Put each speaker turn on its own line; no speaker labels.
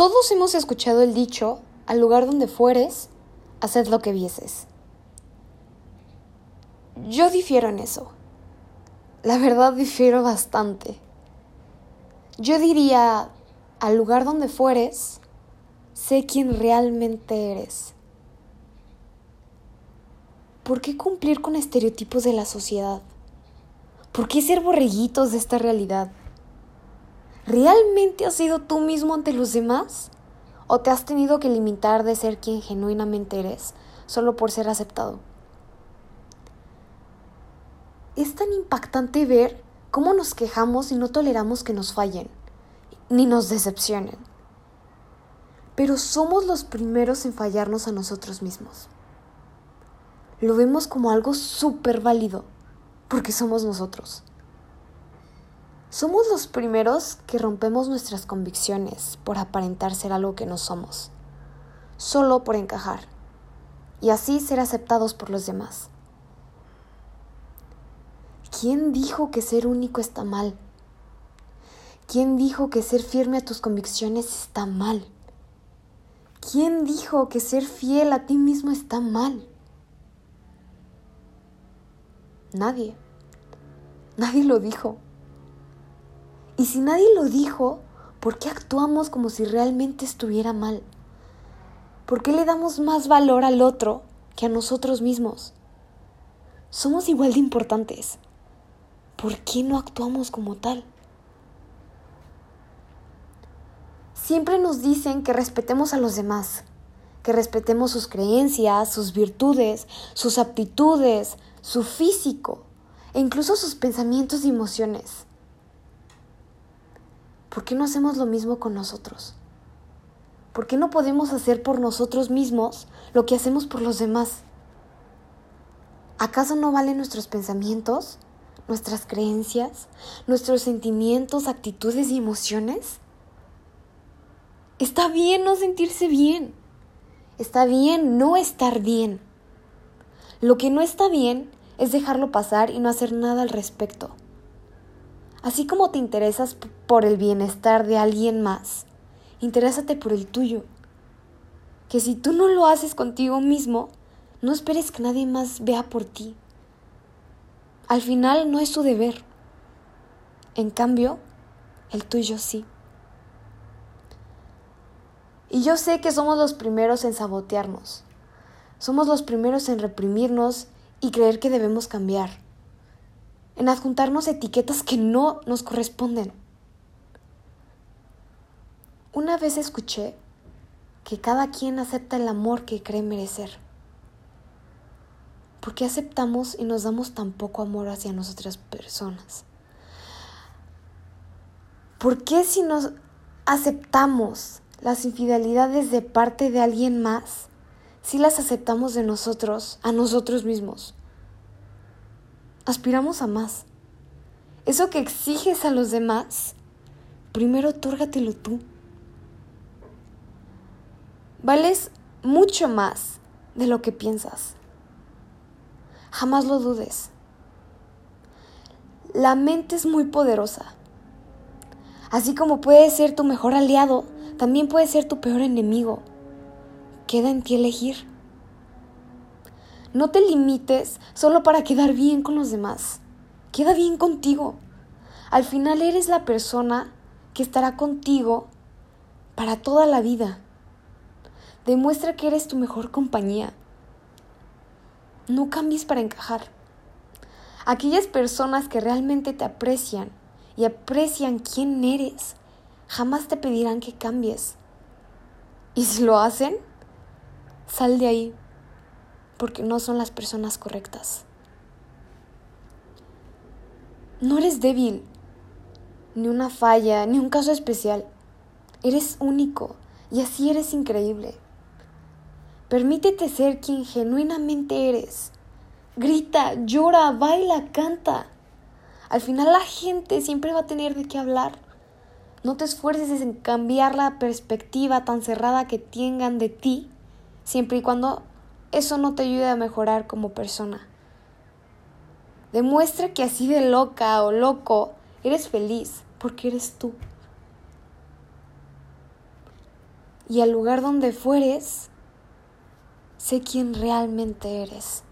Todos hemos escuchado el dicho, al lugar donde fueres, haced lo que vieses. Yo difiero en eso. La verdad difiero bastante. Yo diría, al lugar donde fueres, sé quién realmente eres. ¿Por qué cumplir con estereotipos de la sociedad? ¿Por qué ser borreguitos de esta realidad? ¿Realmente has sido tú mismo ante los demás? ¿O te has tenido que limitar de ser quien genuinamente eres solo por ser aceptado? Es tan impactante ver cómo nos quejamos y no toleramos que nos fallen, ni nos decepcionen. Pero somos los primeros en fallarnos a nosotros mismos. Lo vemos como algo súper válido, porque somos nosotros. Somos los primeros que rompemos nuestras convicciones por aparentar ser algo que no somos, solo por encajar, y así ser aceptados por los demás. ¿Quién dijo que ser único está mal? ¿Quién dijo que ser firme a tus convicciones está mal? ¿Quién dijo que ser fiel a ti mismo está mal? Nadie. Nadie lo dijo. Y si nadie lo dijo, ¿por qué actuamos como si realmente estuviera mal? ¿Por qué le damos más valor al otro que a nosotros mismos? Somos igual de importantes. ¿Por qué no actuamos como tal? Siempre nos dicen que respetemos a los demás, que respetemos sus creencias, sus virtudes, sus aptitudes, su físico e incluso sus pensamientos y emociones. ¿Por qué no hacemos lo mismo con nosotros? ¿Por qué no podemos hacer por nosotros mismos lo que hacemos por los demás? ¿Acaso no valen nuestros pensamientos, nuestras creencias, nuestros sentimientos, actitudes y emociones? Está bien no sentirse bien. Está bien no estar bien. Lo que no está bien es dejarlo pasar y no hacer nada al respecto. Así como te interesas por el bienestar de alguien más, interésate por el tuyo. Que si tú no lo haces contigo mismo, no esperes que nadie más vea por ti. Al final no es su deber. En cambio, el tuyo sí. Y yo sé que somos los primeros en sabotearnos. Somos los primeros en reprimirnos y creer que debemos cambiar en adjuntarnos etiquetas que no nos corresponden. Una vez escuché que cada quien acepta el amor que cree merecer. ¿Por qué aceptamos y nos damos tan poco amor hacia nosotras personas? ¿Por qué si nos aceptamos las infidelidades de parte de alguien más, si las aceptamos de nosotros, a nosotros mismos? Aspiramos a más. Eso que exiges a los demás, primero otórgatelo tú. Vales mucho más de lo que piensas. Jamás lo dudes. La mente es muy poderosa. Así como puede ser tu mejor aliado, también puede ser tu peor enemigo. Queda en ti elegir. No te limites solo para quedar bien con los demás. Queda bien contigo. Al final eres la persona que estará contigo para toda la vida. Demuestra que eres tu mejor compañía. No cambies para encajar. Aquellas personas que realmente te aprecian y aprecian quién eres, jamás te pedirán que cambies. Y si lo hacen, sal de ahí porque no son las personas correctas. No eres débil, ni una falla, ni un caso especial. Eres único y así eres increíble. Permítete ser quien genuinamente eres. Grita, llora, baila, canta. Al final la gente siempre va a tener de qué hablar. No te esfuerces en cambiar la perspectiva tan cerrada que tengan de ti, siempre y cuando eso no te ayuda a mejorar como persona. Demuestra que así de loca o loco eres feliz porque eres tú. y al lugar donde fueres, sé quién realmente eres.